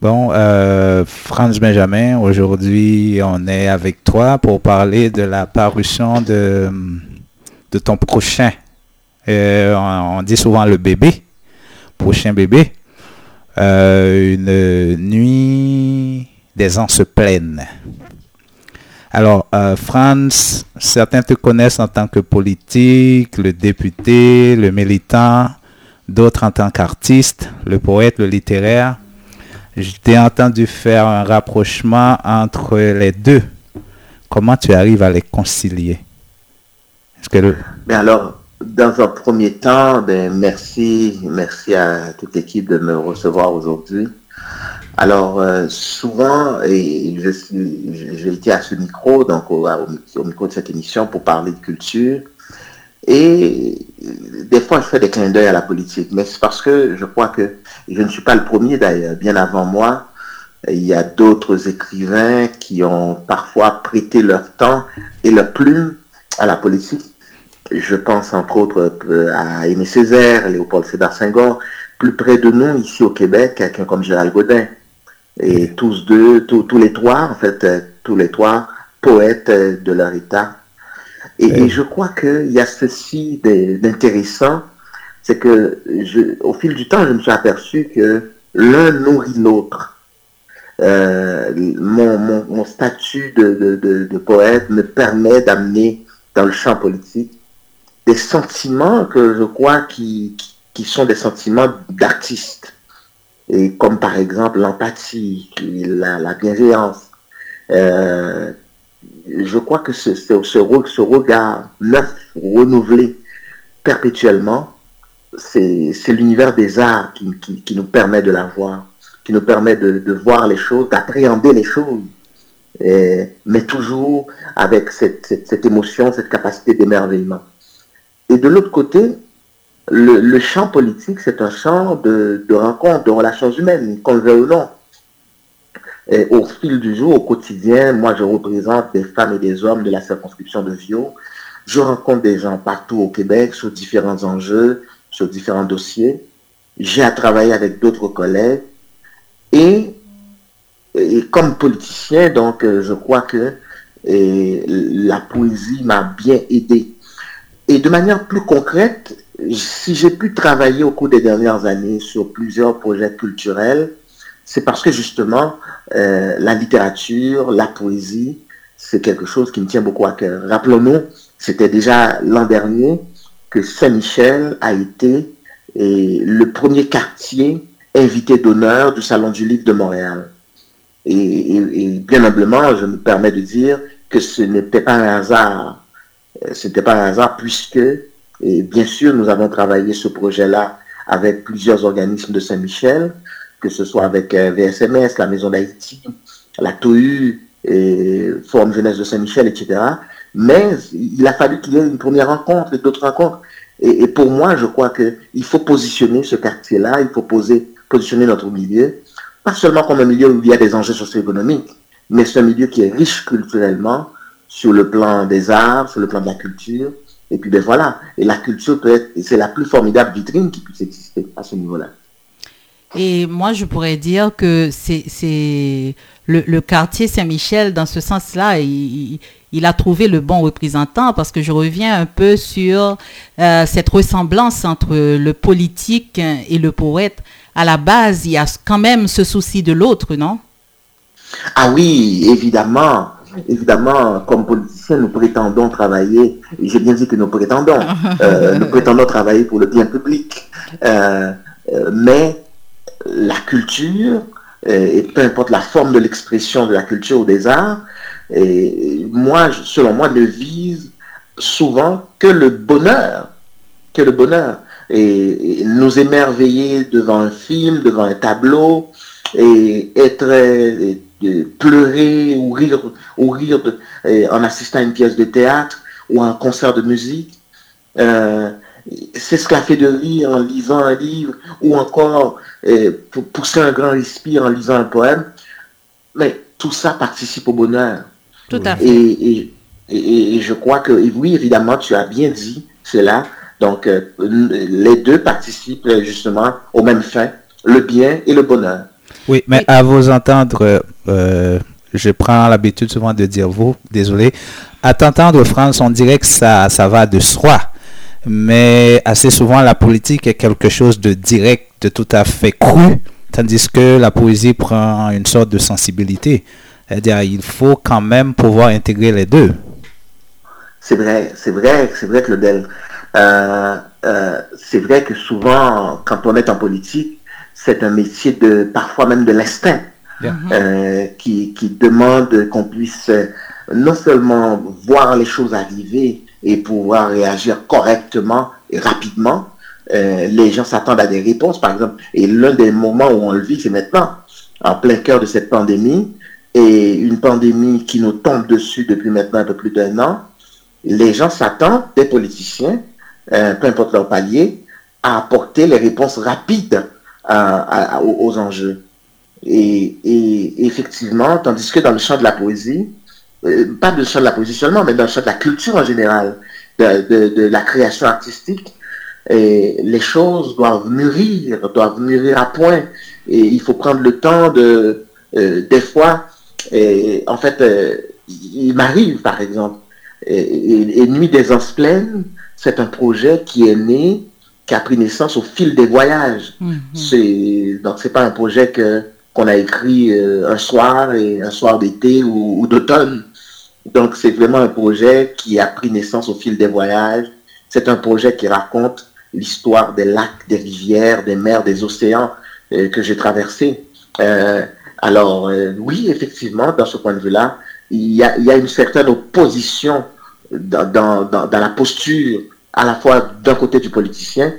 Bon, euh, Franz Benjamin, aujourd'hui, on est avec toi pour parler de la parution de, ton prochain. Euh, on, dit souvent le bébé, prochain bébé. Euh, une nuit des ans se plaignent. Alors, Franz, certains te connaissent en tant que politique, le député, le militant, d'autres en tant qu'artiste, le poète, le littéraire. Je t'ai entendu faire un rapprochement entre les deux. Comment tu arrives à les concilier? Que ben alors, dans un premier temps, ben merci, merci à toute l'équipe de me recevoir aujourd'hui. Alors, euh, souvent, et je j'ai été à ce micro, donc au, micro de cette émission pour parler de culture. Et des fois, je fais des clins d'œil à la politique, mais c'est parce que je crois que je ne suis pas le premier d'ailleurs. Bien avant moi, il y a d'autres écrivains qui ont parfois prêté leur temps et leur plume à la politique. Je pense entre autres euh, à Aimé Césaire, Léopold Sédar Senghor, plus près de nous, ici au Québec, quelqu'un comme Gérald Godin. Et tous deux, tous, tous les trois, en fait, euh, tous les trois, poètes euh, de leur état et, je crois qu'il y a ceci d'intéressant, c'est que au fil du temps, je me suis aperçu que l'un nourrit l'autre. Euh, mon, statut de, poète me permet d'amener dans le champ politique des sentiments que je crois qui, sont des sentiments d'artiste. Et comme par exemple l'empathie, la, la bienveillance, euh, je crois que ce, regard neuf, renouvelé perpétuellement, c'est l'univers des arts qui, nous permet de la voir, qui nous permet de, voir les choses, d'appréhender les choses, mais toujours avec cette, émotion, cette capacité d'émerveillement. Et de l'autre côté, le, champ politique, c'est un champ de, de rencontres, de relations humaines, qu'on le veuille ou non. Au fil du jour, au quotidien, moi, je représente des femmes et des hommes de la circonscription de Vio. Je rencontre des gens partout au Québec sur différents enjeux, sur différents dossiers. J'ai à travailler avec d'autres collègues. Et, et, comme politicien, donc, euh, je crois que la poésie m'a bien aidé. Et de manière plus concrète, si j'ai pu travailler au cours des dernières années sur plusieurs projets culturels, c'est parce que justement, euh, la littérature, la poésie, c'est quelque chose qui me tient beaucoup à cœur. Rappelons-nous, c'était déjà l'an dernier que Saint-Michel a été le premier quartier invité d'honneur du Salon du Livre de Montréal. Et, bien humblement, je me permets de dire que ce n'était pas un hasard. Euh, ce n'était pas un hasard puisque, bien sûr, nous avons travaillé ce projet-là avec plusieurs organismes de Saint-Michel, que ce soit avec euh, VSMS, la Maison d'Haïti, la TOU, Forum Jeunesse de Saint-Michel, etc. Mais il a fallu qu'il y ait une première rencontre et d'autres rencontres. Et, pour moi, je crois qu'il faut positionner ce quartier-là, il faut poser, positionner notre milieu, pas seulement comme un milieu où il y a des enjeux socio-économiques, mais c'est un milieu qui est riche culturellement, sur le plan des arts, sur le plan de la culture. Et puis ben voilà, et la culture peut être, c'est la plus formidable vitrine qui puisse exister à ce niveau-là. Et moi, je pourrais dire que c'est le, quartier Saint-Michel, dans ce sens-là, il, a trouvé le bon représentant parce que je reviens un peu sur euh, cette ressemblance entre le politique et le poète. À la base, il y a quand même ce souci de l'autre, non? Ah oui, évidemment. Évidemment, comme politiciens, nous prétendons travailler, j'ai bien dit que nous prétendons, euh, nous prétendons travailler pour le bien public. Euh, mais la culture, euh, et peu importe la forme de l'expression de la culture ou des arts, et moi, selon moi, ne vise souvent que le bonheur, que le bonheur. Et, nous émerveiller devant un film, devant un tableau, et être pleurer ou rire, ou rire en assistant à une pièce de théâtre ou à un concert de musique. Euh, c'est ce qu'a fait de rire en lisant un livre ou encore euh, pour pousser un grand respire en lisant un poème. Mais tout ça participe au bonheur. Tout à fait. Et, je crois que, oui, évidemment, tu as bien dit cela. Donc, euh, les deux participent justement au même fin, le bien et le bonheur. Oui, mais à vous entendre, euh, je prends l'habitude souvent de dire vous, désolé, à t'entendre, France, on dirait que ça, ça va de soi. Mais assez souvent, la politique est quelque chose de direct, de tout à fait cru, tandis que la poésie prend une sorte de sensibilité. C'est-à-dire, il faut quand même pouvoir intégrer les deux. C'est vrai, c'est vrai, c'est vrai, Claudel. Euh, euh, c'est vrai que souvent, quand on est en politique, c'est un métier de, parfois même de l'instinct, euh, qui, qui, demande qu'on puisse non seulement voir les choses arriver et pouvoir réagir correctement et rapidement. les gens s'attendent à des réponses, par exemple. Et l'un des moments où on le vit, c'est maintenant, en plein cœur de cette pandémie, et une pandémie qui nous tombe dessus depuis maintenant un peu plus d'un an les gens s'attendent des politiciens, euh, peu importe leur palier, à apporter les réponses rapides aux, enjeux. Et, effectivement, tandis que dans le champ de la poésie, euh, pas dans le champ de la poésie seulement, mais dans le champ de la culture en général, de, la création artistique, les choses doivent mûrir, doivent mûrir à point. Et il faut prendre le temps de, euh, des fois, et, en fait, il m'arrive, par exemple, et, Nuit des Anses Pleines, c'est un projet qui est né, qui a pris naissance au fil des voyages. Mhm. C'est Donc, c'est pas un projet que qu'on a écrit euh, un soir, et un soir d'été ou, d'automne. Donc, c'est vraiment un projet qui a pris naissance au fil des voyages. C'est un projet qui raconte l'histoire des lacs, des rivières, des mers, des océans euh, que j'ai traversés. Euh, alors, oui, effectivement, dans ce point de vue-là, il y, a, une certaine opposition dans, la posture à la fois d'un côté du politicien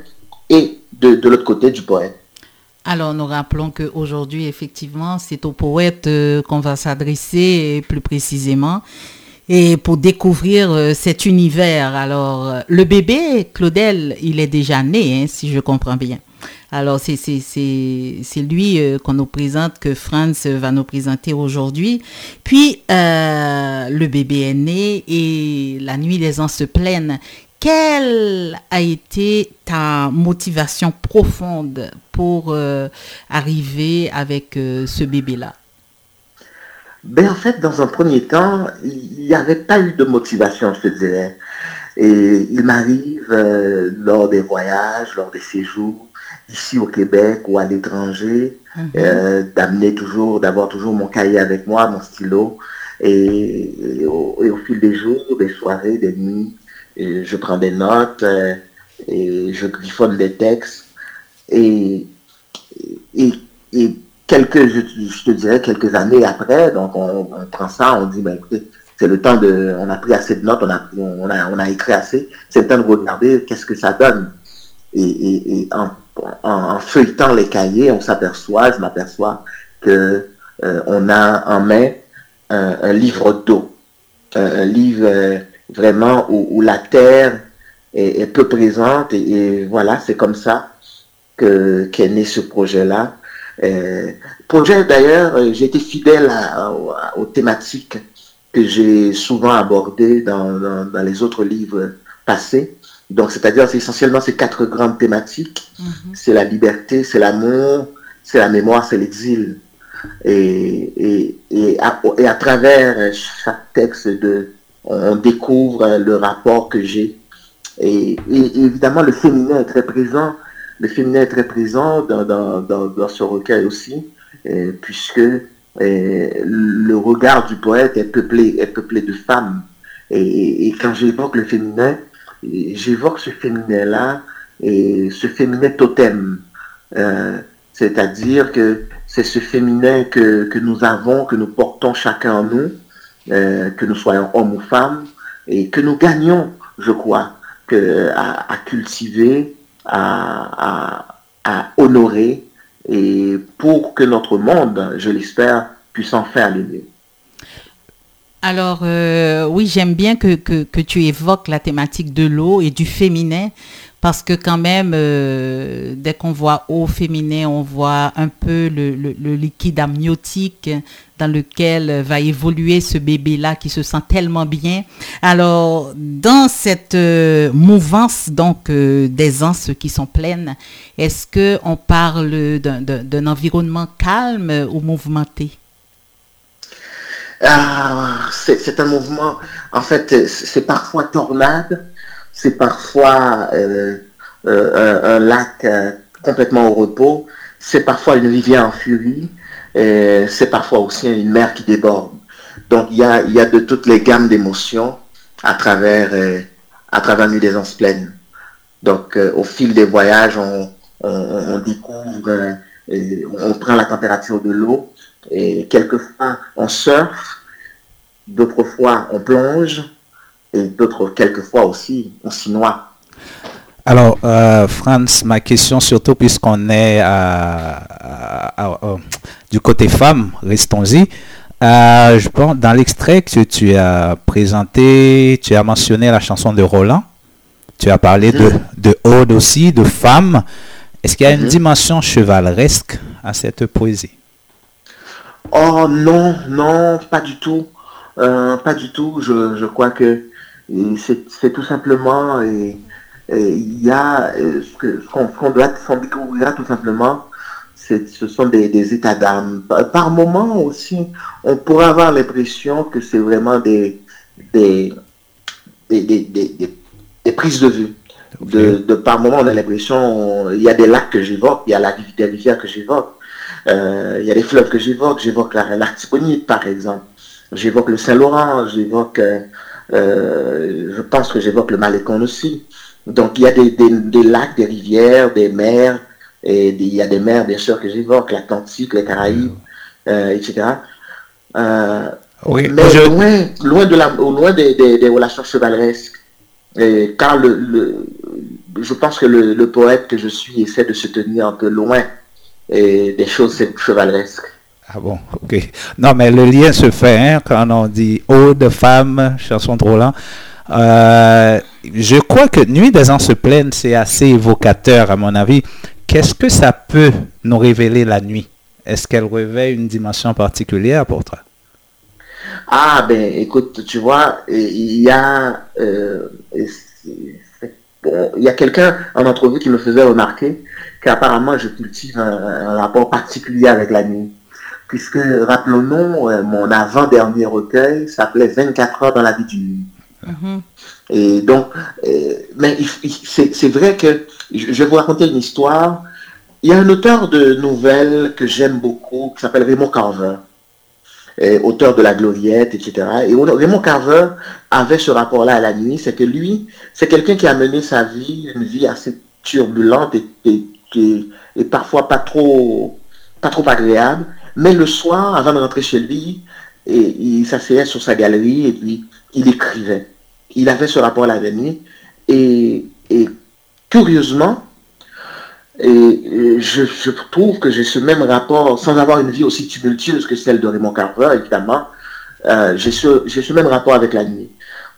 et de l'autre côté du poète. Alors, nous rappelons qu'aujourd'hui, effectivement, c'est au poète euh, qu'on va s'adresser plus précisément et pour découvrir euh, cet univers. Alors, euh, le bébé, Claudel, il est déjà né, hein, si je comprends bien. Alors, c'est lui qu'on nous présente, que Franz va nous présenter aujourd'hui. Puis, le bébé est né et la nuit, les ans se plaignent. Quelle a été ta motivation profonde pour euh, arriver avec ce bébé-là? Ben, En fait, dans un premier temps, il n'y avait pas eu de motivation, je te dirais. Et il m'arrive lors des voyages, lors des séjours, ici au Québec ou à l'étranger, mhm. euh, d'amener toujours, d'avoir toujours mon cahier avec moi, mon stylo, et, au, fil des jours, des soirées, des nuits, je prends des notes euh, et je griffonne des textes. Et, et, quelques, je, te dirais, quelques années après, donc on, prend ça, on dit, ben c'est le temps de, on a pris assez de notes, on a, on a, on a écrit assez, c'est le temps de regarder qu'est-ce que ça donne. Et, et en en, feuilletant les cahiers, on s'aperçoit, je m'aperçois que euh, on a en main un, livre d'eau, un, livre euh, vraiment où, la terre est, peu présente et, voilà, c'est comme ça que qu'est né ce projet-là. Euh, projet d'ailleurs, j'ai été fidèle aux thématiques que j'ai souvent abordées dans, dans les autres livres passés. Donc, c'est-à-dire, c'est essentiellement ces quatre grandes thématiques. Mhm. C'est la liberté, c'est l'amour, c'est la mémoire, c'est l'exil. Et, et, et, à, et, à, travers chaque texte, de, on découvre le rapport que j'ai. Et, évidemment, le féminin est très présent. Le féminin est très présent dans, dans, dans, ce recueil aussi, puisque le regard du poète est peuplé, est peuplé de femmes. Et, quand j'évoque le féminin, j'évoque ce féminin-là et ce féminin totem. Euh, c'est-à-dire que c'est ce féminin que, que, nous avons, que nous portons chacun en nous, euh, que nous soyons hommes ou femmes, et que nous gagnons, je crois, à, cultiver, à, honorer, et pour que notre monde, je l'espère, puisse enfin aller mieux. Alors, oui, j'aime bien que, tu évoques la thématique de l'eau et du féminin parce que quand même, euh, dès qu'on voit eau féminin, on voit un peu le, liquide amniotique dans lequel va évoluer ce bébé-là qui se sent tellement bien. Alors, dans cette euh, mouvance donc euh, d'aisance qui sont pleines, est-ce que on parle d'un environnement calme ou mouvementé? Ah, c'est un mouvement, en fait, c'est parfois tornade, c'est parfois euh, euh, un, lac euh, complètement au repos, c'est parfois une rivière en furie, c'est parfois aussi une mer qui déborde. Donc il y a, de toutes les gammes d'émotions à travers, à travers Nuit des Anses Pleines. Donc au fil des voyages, on, découvre, on prend la température de l'eau, et quelquefois on surfe, d'autres fois on plonge, et d'autres, quelquefois aussi, on s'y noie. Alors, euh, Franz, ma question surtout puisqu'on est du côté femme, restons-y. Euh, je pense, dans l'extrait que tu as présenté, tu as mentionné la chanson de Roland. Tu as parlé de, mhm. de Aude aussi, de femme. Est-ce qu'il y a une mhm. dimension chevaleresque à cette poésie? Oh non, non, pas du tout. Euh, pas du tout. Je, je crois que c'est tout simplement, il y a ce qu'on doit s'en découvrir tout simplement, ce sont des, états d'âme. Par, moment aussi, on pourrait avoir l'impression que c'est vraiment des des, des, prises de vue. De, par moment, on a l'impression, il y a des lacs que j'évoque, il y a la, des rivières que j'évoque, euh, il y a des fleuves que j'évoque, j'évoque l'Artibonite par exemple, j'évoque le Saint-Laurent, j'évoque euh, euh, je pense que j'évoque le Malécon aussi. Donc il y a des, lacs, des rivières, des mers, et il y a des mers bien sûr que j'évoque, l'Atlantique, les Caraïbes, euh, etc. Euh, mais loin, loin, de la, loin des, relations chevaleresques. car le, je pense que le, poète que je suis essaie de se tenir un peu loin des choses chevaleresques. Ah bon, ok. Non, mais le lien se fait hein, quand on dit eau de femme, chanson de Roland. Euh, je crois que Nuit des ans se plaignent, c'est assez évocateur à mon avis. Qu'est-ce que ça peut nous révéler la nuit? Est-ce qu'elle révèle une dimension particulière pour toi? Ah ben écoute, tu vois, il y a, euh, il y a quelqu'un en entrevue qui me faisait remarquer qu'apparemment je cultive un rapport particulier avec la nuit puisque, rappelons-nous, euh, mon avant-dernier recueil s'appelait 24 heures dans la vie d'une nuit. Mm-hmm. Et donc, euh, mais c'est vrai que, je vais vous raconter une histoire. Il y a un auteur de nouvelles que j'aime beaucoup, qui s'appelle Raymond Carver, auteur de La Gloriette, etc. Et Raymond Carver avait ce rapport-là à la nuit, c'est que lui, c'est quelqu'un qui a mené sa vie, une vie assez turbulente et, et parfois pas trop, pas trop agréable, mais le soir, avant de rentrer chez lui, et, il s'asseyait sur sa galerie et puis il écrivait. Il avait ce rapport à la nuit. Et, curieusement, et, je, trouve que j'ai ce même rapport, sans avoir une vie aussi tumultueuse que celle de Raymond Carver, évidemment, euh, j'ai ce, même rapport avec la nuit.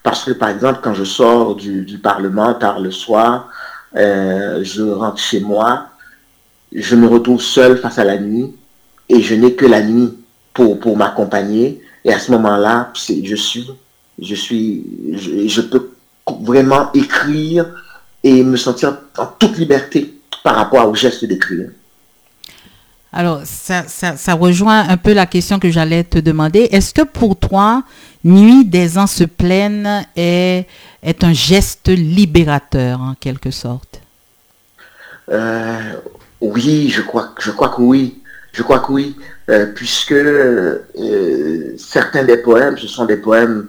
Parce que, par exemple, quand je sors du, Parlement tard le soir, euh, je rentre chez moi, je me retrouve seul face à la nuit, et je n'ai que la nuit pour, m'accompagner. Et à ce moment-là, je suis, je, peux vraiment écrire et me sentir en toute liberté par rapport au geste d'écrire. Alors, ça, ça, rejoint un peu la question que j'allais te demander. Est-ce que pour toi, Nuit des ans se plaignent est, est un geste libérateur en quelque sorte? Euh, Oui, je crois, je crois que oui. Je crois que oui, euh, puisque euh, certains des poèmes, ce sont des poèmes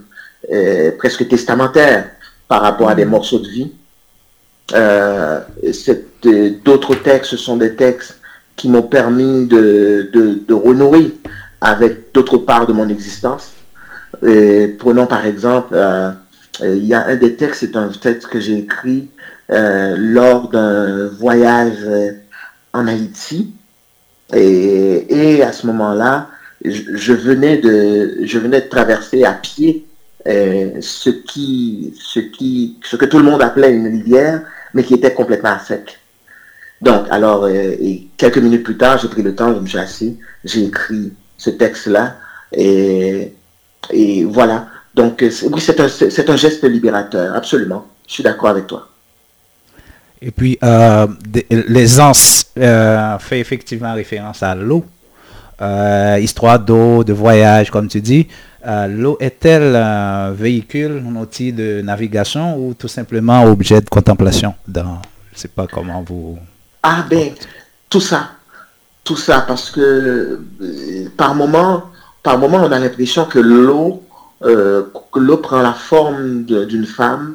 presque testamentaires par rapport à des mm. morceaux de vie. D'autres textes, sont des textes qui m'ont permis de, de, renouer avec d'autres parts de mon existence. prenons par exemple, il y a un des textes, c'est un texte que j'ai écrit lors d'un voyage en Haïti. Et, à ce moment-là, je, venais de, je venais de traverser à pied ce, qui, ce, qui, ce que tout le monde appelait une rivière, mais qui était complètement à sec. Donc, alors, et quelques minutes plus tard, j'ai pris le temps, je me suis assis, j'ai écrit ce texte-là, et, et voilà. Donc, oui, c'est un, un geste libérateur, absolument. Je suis d'accord avec toi. Et puis, euh, l'aisance euh, fait effectivement référence à l'eau. Euh, histoire d'eau, de voyage, comme tu dis. Euh, l'eau est-elle un véhicule, un outil de navigation ou tout simplement objet de contemplation? Dans, Je ne sais pas comment vous... Ah ben, tout ça. Tout ça, parce que par moment, par moment, on a l'impression que l'eau, prend la forme d'une femme,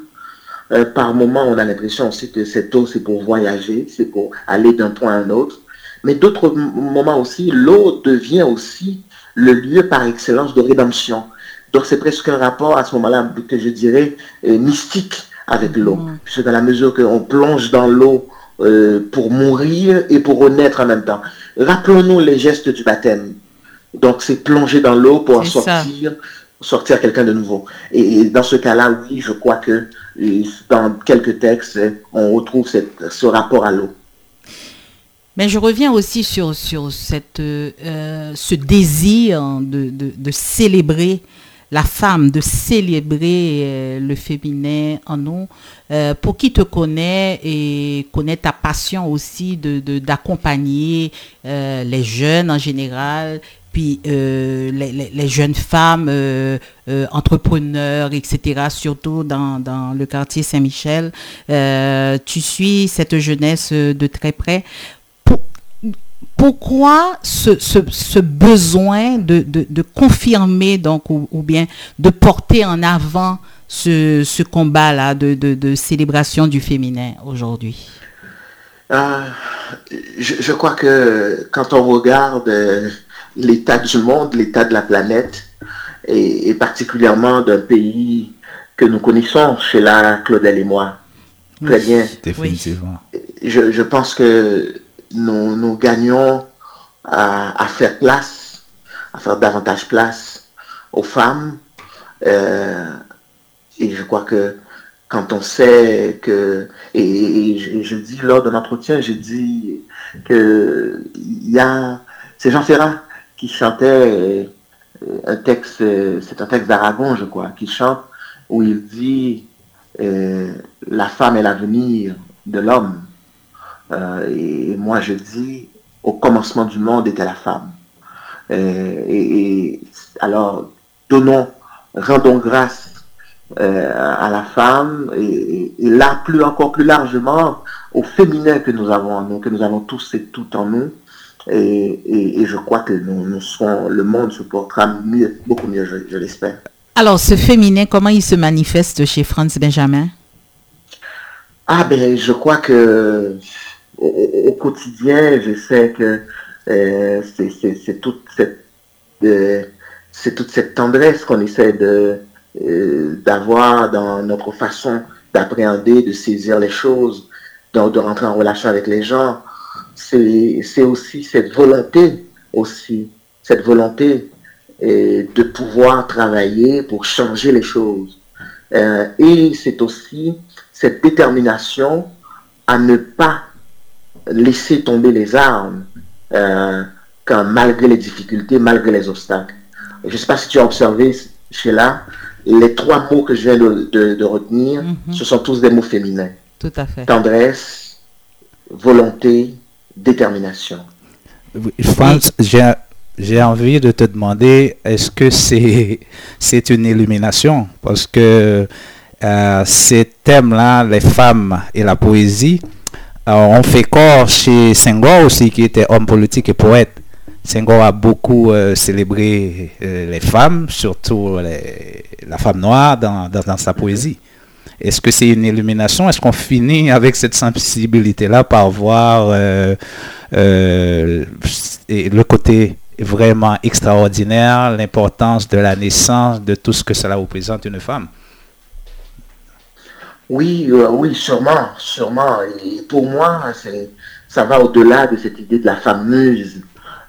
euh, par moment, on a l'impression aussi que cette eau, c'est pour voyager, c'est pour aller d'un point à un autre. Mais d'autres moments aussi, l'eau devient aussi le lieu par excellence de rédemption. Donc c'est presque un rapport à ce moment-là que je dirais euh, mystique avec l'eau. Mm. Puisque dans la mesure qu'on plonge dans l'eau euh, pour mourir et pour renaître en même temps. Rappelons-nous les gestes du baptême. Donc c'est plonger dans l'eau pour en sortir, sortir quelqu'un de nouveau. Et, dans ce cas-là, oui, je crois que dans quelques textes, on retrouve ce rapport à l'eau. Mais je reviens aussi sur, sur cette, euh, ce désir de, de, célébrer la femme, de célébrer euh, le féminin en nous. Euh, pour qui te connaît et connaît ta passion aussi de d'accompagner les jeunes en général puis euh, les, jeunes femmes euh, euh, entrepreneurs, etc., surtout dans, le quartier Saint-Michel. tu suis cette jeunesse de très près. Pourquoi ce, besoin de, confirmer donc ou, bien de porter en avant ce, combat-là de, célébration du féminin aujourd'hui? Je, crois que quand on regarde l'état du monde, l'état de la planète, et, particulièrement d'un pays que nous connaissons, chez la Claudel et moi. Très bien. Définitivement. Je, pense que nous, gagnons à, faire place, à faire davantage place aux femmes. Euh, et je crois que quand on sait que, et, je, dis lors de l'entretien, je dis que il y a, c'est Jean Ferrat qui chantait euh, un texte, c'est un texte d'Aragon, je crois, qui chante où il dit euh, la femme est l'avenir de l'homme. Et moi je dis au commencement du monde était la femme. Et, alors donnons, rendons grâce à la femme et, là plus encore plus largement au féminin que nous avons en nous, que nous avons tous et toutes en nous et, je crois que nous, le monde se portera mieux, beaucoup mieux, je, l'espère. Alors, ce féminin, comment il se manifeste chez Franz Benjamin? Ah ben, je crois que au, quotidien, je sais que euh, c'est toute cette euh, c'est toute cette tendresse qu'on essaie de euh, d'avoir dans notre façon d'appréhender, de saisir les choses, de rentrer en relation avec les gens c'est aussi cette volonté, aussi, cette volonté de pouvoir travailler pour changer les choses. Et c'est aussi cette détermination à ne pas laisser tomber les armes euh, quand, malgré les difficultés, malgré les obstacles. Je ne sais pas si tu as observé, Sheila, les trois mots que je viens de, retenir, mm-hmm. ce sont tous des mots féminins. Tout à fait. Tendresse, volonté, détermination. France, j'ai envie de te demander, est-ce que c'est c'est une illumination? Parce que euh, ces thèmes-là, les femmes et la poésie, euh, ont fait corps chez Senghor aussi, qui était homme politique et poète. Senghor a beaucoup euh, célébré les femmes, surtout la femme noire dans, sa poésie. Est-ce que c'est une illumination? Est-ce qu'on finit avec cette sensibilité-là par voir euh, euh, le côté vraiment extraordinaire, l'importance de la naissance, de tout ce que cela représente une femme? Oui, euh, oui, sûrement, sûrement. Et pour moi, ça va au-delà de cette idée de la fameuse.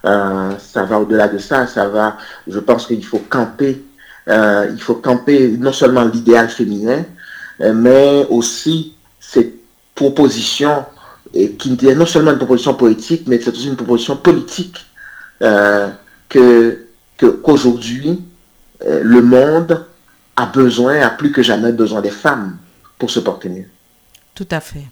ça va au-delà de ça. Ça va. Je pense qu'il faut camper. il faut camper non seulement l'idéal féminin, mais aussi cette proposition qui est non seulement une proposition poétique, mais c'est aussi une proposition politique que qu'aujourd'hui le monde a besoin, a plus que jamais besoin des femmes pour se porter. Tout à fait.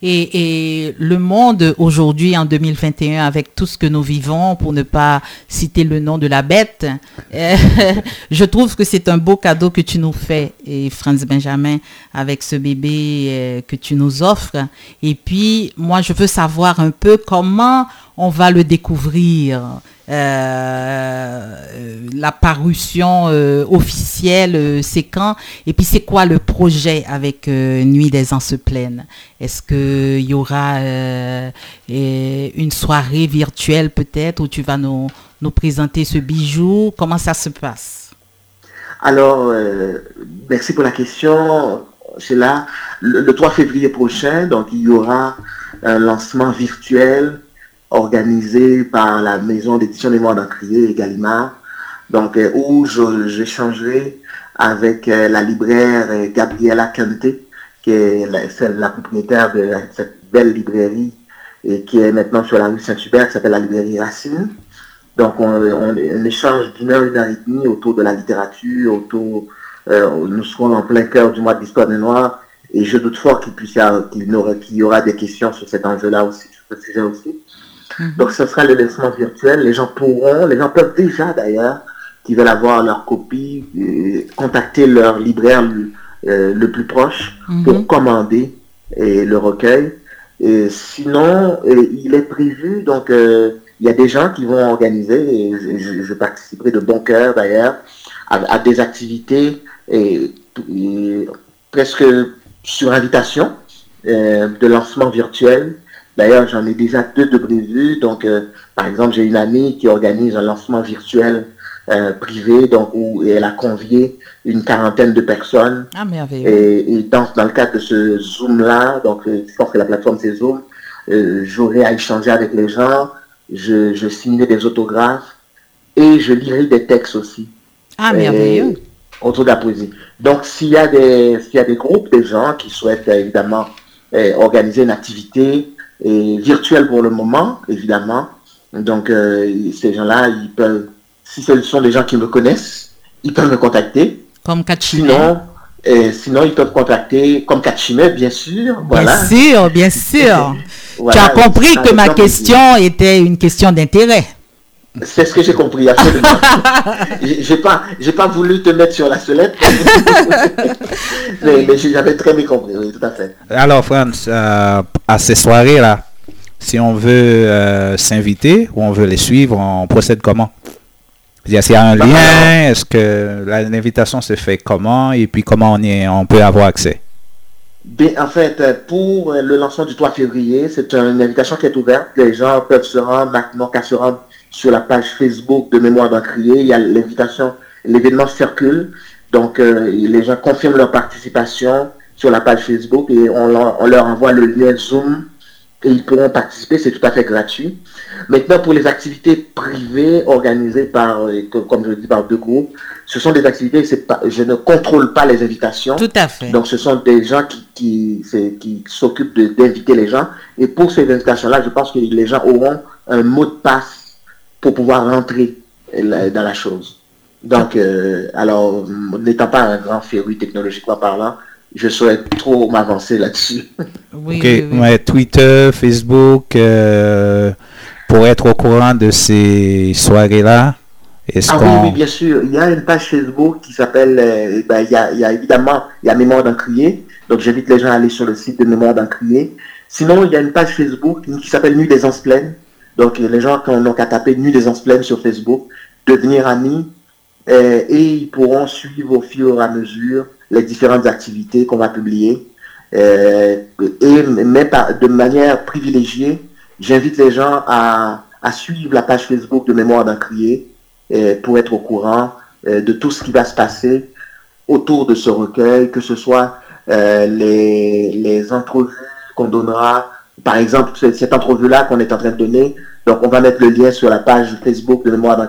Et, le monde aujourd'hui, en 2021, avec tout ce que nous vivons, pour ne pas citer le nom de la bête, je trouve que c'est un beau cadeau que tu nous fais, et Franz Benjamin, avec ce bébé euh, que tu nous offres. Et puis, moi, je veux savoir un peu comment on va le découvrir. Euh, la parution euh, officielle, euh, c'est quand? Et puis c'est quoi le projet avec Nuit des Ans se plaine Est-ce qu'il y aura une soirée virtuelle peut-être où tu vas nous, nous présenter ce bijou? Comment ça se passe? Alors, merci pour la question. C'est là, le, le 3 février prochain, donc il y aura un lancement virtuel organisé par la maison d'édition des Morts crier et Gallimard, donc, euh, où j'échangerai avec euh, la libraire euh, Gabriela Kante, qui est la, propriétaire de cette belle librairie et qui est maintenant sur la rue Saint-Hubert, qui s'appelle la librairie Racine. Donc, on, échange d'une heure, une heure et demie autour de la littérature, autour, nous serons en plein cœur du mois de l'histoire des Noirs, et je doute fort qu'il puisse qu'il y aura des questions sur cet enjeu-là aussi. Mhm. Donc ce sera le lancement virtuel. Les gens pourront, les gens peuvent déjà d'ailleurs, qui veulent avoir leur copie, euh, contacter leur libraire le, euh, plus proche mhm. pour commander le recueil. Et sinon, euh, il est prévu, donc il y a des gens qui vont organiser, et je, participerai de bon cœur d'ailleurs, à, des activités et, presque sur invitation de lancement virtuel D'ailleurs, j'en ai déjà deux de prévus. Donc, euh, par exemple, j'ai une amie qui organise un lancement virtuel euh, privé, donc où elle a convié une quarantaine de personnes. Ah, merveilleux. Et, dans, dans, le cadre de ce Zoom-là, donc euh, je pense que la plateforme c'est Zoom, j'aurai à échanger avec les gens, je, je signerai des autographes et je lirai des textes aussi. Ah, merveilleux. autour de la poésie. Donc, s'il y, a des, s'il y a des groupes de gens qui souhaitent évidemment organiser une activité, et virtuel pour le moment, évidemment. Donc, euh, ces gens-là, ils peuvent, si ce sont des gens qui me connaissent, ils peuvent me contacter. Comme Kachime. Sinon, sinon, ils peuvent contacter comme Kachime, bien sûr. Bien sûr, bien sûr. tu as compris que ma question était une question d'intérêt. C'est ce que j'ai compris, absolument. j'ai pas, j'ai pas voulu te mettre sur la sellette, mais, j'avais très bien compris, oui, tout à fait. Alors, France, euh, à ces soirées-là, si on veut euh, s'inviter ou on veut les suivre, on procède comment? Est-ce qu'il y a un bah, lien? Est-ce que l'invitation se fait comment? Et puis comment on, y, on peut avoir accès? En fait, pour le lancement du 3 février, c'est une invitation qui est ouverte. Les gens peuvent se rendre maintenant qu'à se rendre sur la page Facebook de Mémoire d'Encrier. Il y a l'invitation, l'événement circule. Donc, euh, les gens confirment leur participation sur la page Facebook et on leur, envoie le lien Zoom et ils pourront participer. C'est tout à fait gratuit. Maintenant, pour les activités privées organisées par, euh, comme je le dis, par deux groupes, ce sont des activités, pas, je ne contrôle pas les invitations. Tout à fait. Donc, ce sont des gens qui, qui, qui s'occupent d'inviter les gens. Et pour ces invitations-là, je pense que les gens auront un mot de passe pour pouvoir rentrer dans la chose. Donc, euh, alors, n'étant pas un grand féru technologiquement parlant, je souhaite trop m'avancer là-dessus. Oui, ok, Twitter, Facebook, euh, pour être au courant de ces soirées-là. Ah oui, oui, bien sûr. Il y a une page Facebook qui s'appelle, euh, ben, il, y a, il, y a, évidemment, il y a Mémoire d'Encrier. Donc, j'invite les gens à aller sur le site de Mémoire d'Encrier. Sinon, il y a une page Facebook qui s'appelle Nuit des Anses Pleines. Donc les gens qui ont qu'à taper Nuit des Anses Pleines sur Facebook, devenir amis, euh, et ils pourront suivre au fur et à mesure les différentes activités qu'on va publier. Euh, et mais de manière privilégiée, j'invite les gens à, suivre la page Facebook de Mémoire d'un crier euh, pour être au courant de tout ce qui va se passer autour de ce recueil, que ce soit les, les entrevues qu'on donnera. Par exemple, cette entrevue-là qu'on est en train de donner, Donc, on va mettre le lien sur la page Facebook de Mémoire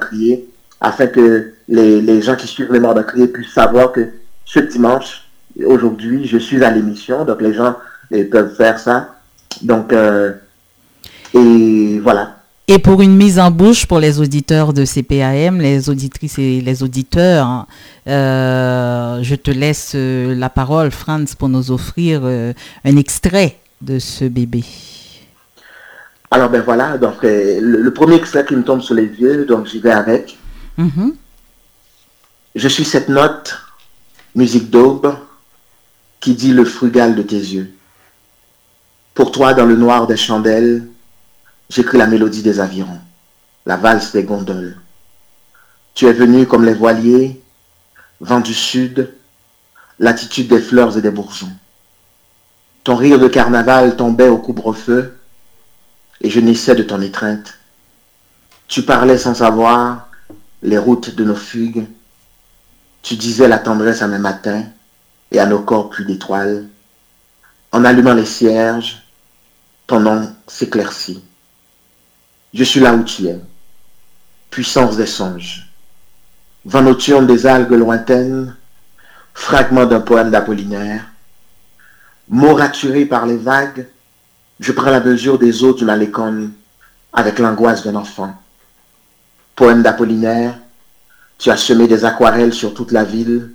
afin que les, gens qui suivent Mémoire d'un crier puissent savoir que ce dimanche, aujourd'hui, je suis à l'émission. Donc, les gens peuvent faire ça. Donc, euh, et voilà. Et pour une mise en bouche pour les auditeurs de CPAM, les auditrices et les auditeurs, hein, euh, je te laisse euh, la parole, Franz, pour nous offrir un extrait de ce bébé. Alors ben voilà, donc le, premier extrait qui me tombe sur les yeux, donc j'y vais avec. Mm-hmm. Je suis cette note, musique d'aube, qui dit le frugal de tes yeux. Pour toi, dans le noir des chandelles, j'écris la mélodie des avirons, la valse des gondoles. Tu es venu comme les voiliers, vent du sud, l'attitude des fleurs et des bourgeons. Ton rire de carnaval tombait au couvre-feu, et je naissais de ton étreinte. Tu parlais sans savoir les routes de nos fugues. Tu disais la tendresse à mes matins et à nos corps plus d'étoiles. En allumant les cierges, ton nom s'éclaircit. Je suis là où tu es, puissance des songes. Vent nocturne des algues lointaines, fragment d'un poème d'Apollinaire. Mots raturés par les vagues, je prends la mesure des eaux du malécon avec l'angoisse d'un enfant. Poème d'Apollinaire, tu as semé des aquarelles sur toute la ville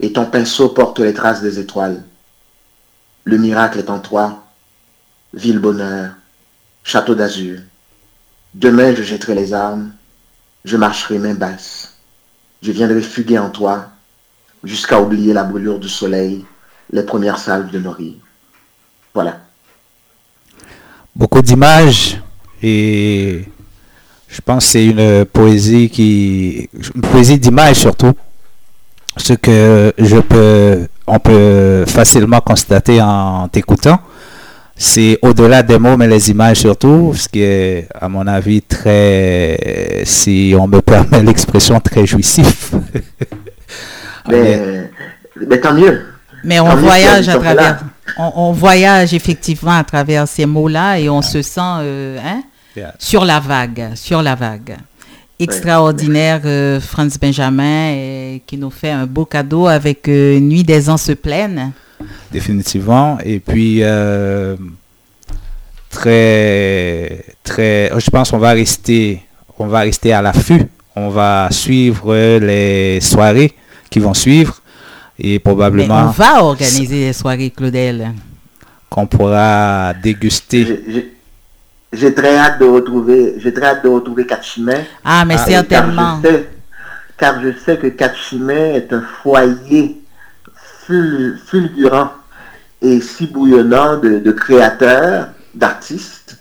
et ton pinceau porte les traces des étoiles. Le miracle est en toi, ville bonheur, château d'azur. Demain je jetterai les armes, je marcherai main basse. Je viendrai fuguer en toi jusqu'à oublier la brûlure du soleil, les premières salves de nos rires. Voilà. Beaucoup d'images et je pense que c'est une poésie qui une poésie d'images surtout. Ce que je peux on peut facilement constater en t'écoutant c'est au-delà des mots mais les images surtout ce qui est à mon avis très si on me permet l'expression très jouissif. Mais, mais tant mieux mais on voyage à travers on, voyage effectivement à travers ces mots-là et on se sent euh, hein, sur la vague, sur la vague. Extraordinaire, euh, Franz Benjamin, qui nous fait un beau cadeau avec euh, Nuit des ans se pleine. Définitivement. Et puis, très, très, je pense qu'on va rester, on va rester à l'affût. On va suivre les soirées qui vont suivre et probablement... on va organiser des soirées, Claudel. Qu'on pourra déguster. J'ai très hâte de retrouver, j'ai très hâte de retrouver Katchimé. Ah, mais ah, certainement. Car je, sais, que Katchimé est un foyer fulgurant et si bouillonnant de, créateurs, d'artistes.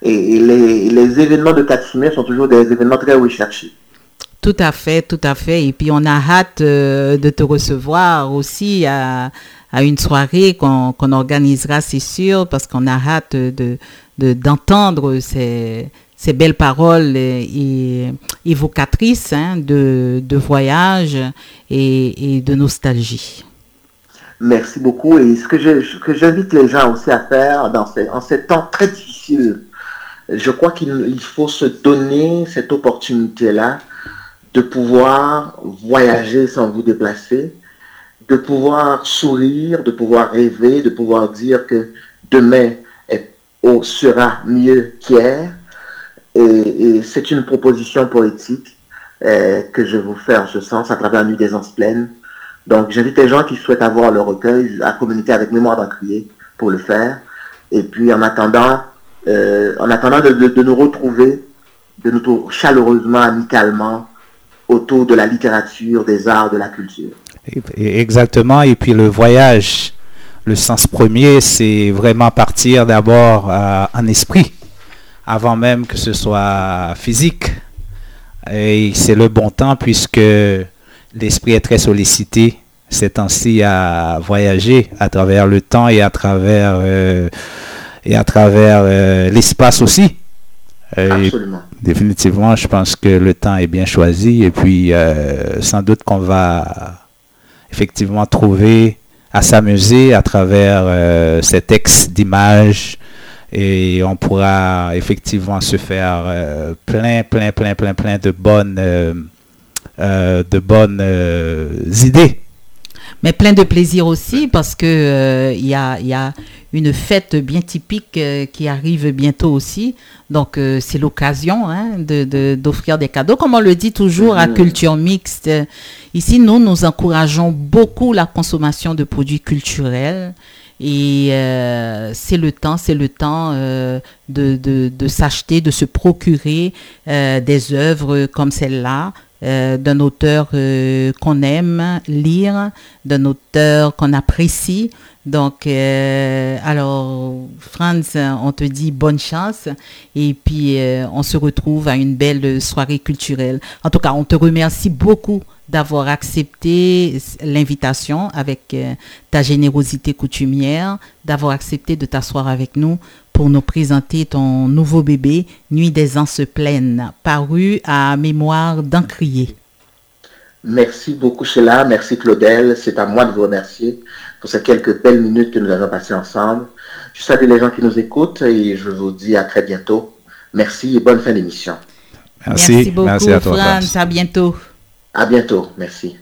Et, les, les, événements de Katchimé sont toujours des événements très recherchés. Tout à fait, tout à fait. Et puis on a hâte euh, de te recevoir aussi à, une soirée qu'on organisera, c'est sûr, parce qu'on a hâte de d'entendre ces, ces, belles paroles évocatrices hein, de, de, voyage et, de nostalgie. Merci beaucoup. Et ce que j'invite les gens aussi à faire dans en ces temps très difficiles, je crois qu'il faut se donner cette opportunité-là de pouvoir voyager sans vous déplacer, de pouvoir sourire, de pouvoir rêver, de pouvoir dire que demain est, sera mieux qu'hier. Et, c'est une proposition poétique euh, que je vous fais en ce sens à travers Nuit des Anses Pleines. Donc j'invite les gens qui souhaitent avoir le recueil à communiquer avec Mémoire d'un crier pour le faire. Et puis en attendant, euh, en attendant de, de, nous retrouver, de nous chaleureusement, amicalement, autour de la littérature, des arts, de la culture. Exactement. Et puis le voyage, le sens premier, c'est vraiment partir d'abord euh, en esprit, avant même que ce soit physique. Et c'est le bon temps puisque l'esprit est très sollicité ces temps-ci à voyager à travers le temps et à travers, euh, et à travers euh, l'espace aussi. Absolument. Définitivement, je pense que le temps est bien choisi et puis euh, sans doute qu'on va effectivement trouver à s'amuser à travers euh, ces textes d'images et on pourra effectivement se faire plein, plein, plein, plein, plein de bonnes, de bonnes idées mais plein de plaisir aussi parce que euh, il y, a, y, a, une fête bien typique euh, qui arrive bientôt aussi. Donc euh, c'est l'occasion hein, d'offrir de, des cadeaux. Comme on le dit toujours à. Culture Mixte, ici nous, nous encourageons beaucoup la consommation de produits culturels. Et c'est le temps, c'est le temps de, de, de s'acheter, de se procurer des œuvres comme celle-là, euh, d'un auteur euh, qu'on aime lire, d'un auteur qu'on apprécie. Donc, euh, alors, Franz, on te dit bonne chance et puis on se retrouve à une belle soirée culturelle. En tout cas, on te remercie beaucoup d'avoir accepté l'invitation avec ta générosité coutumière, d'avoir accepté de t'asseoir avec nous pour nous présenter ton nouveau bébé, Nuit des ans se plaine, paru à mémoire d'Encrier. Merci beaucoup Sheila, merci Claudel, c'est à moi de vous remercier pour ces quelques belles minutes que nous avons passées ensemble. Je salue les gens qui nous écoutent et je vous dis à très bientôt. Merci et bonne fin d'émission. Merci, beaucoup merci à toi, À bientôt. À bientôt, merci.